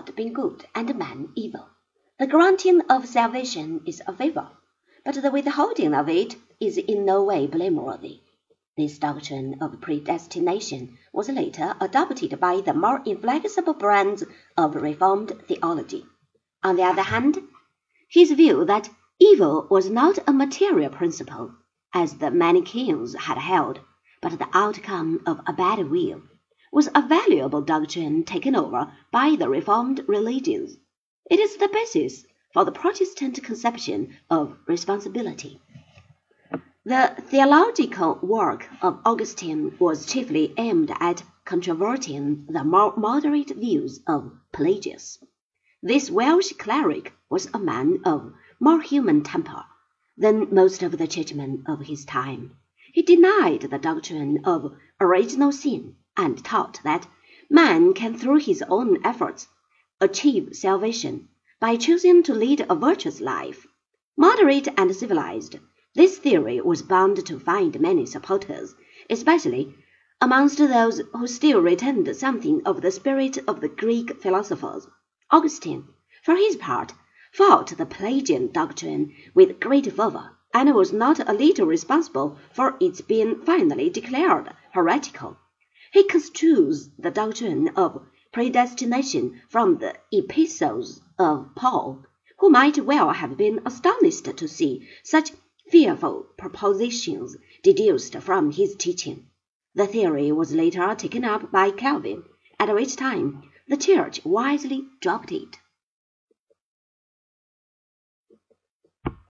God being good and man evil. The granting of salvation is a favor, but the withholding of it is in no way blameworthy. This doctrine of predestination was later adopted by the more inflexible brands of Reformed theology. On the other hand, his view that evil was not a material principle, as the Manichaeans had held, but the outcome of a bad will, was a valuable doctrine taken over by the Reformed religions. It is the basis for the Protestant conception of responsibility. The theological work of Augustine was chiefly aimed at controverting the more moderate views of Pelagius. This Welsh cleric was a man of more human temper than most of the churchmen of his time. He denied the doctrine of original sin and taught that man can through his own efforts achieve salvation by choosing to lead a virtuous life. Moderate and civilized, this theory was bound to find many supporters, especially amongst those who still retained something of the spirit of the Greek philosophers. Augustine, for his part, fought the Pelagian doctrine with great fervor, and was not a little responsible for its being finally declared heretical. He construes the doctrine of predestination from the epistles of Paul, who might well have been astonished to see such fearful propositions deduced from his teaching. The theory was later taken up by Calvin, at which time the Church wisely dropped it.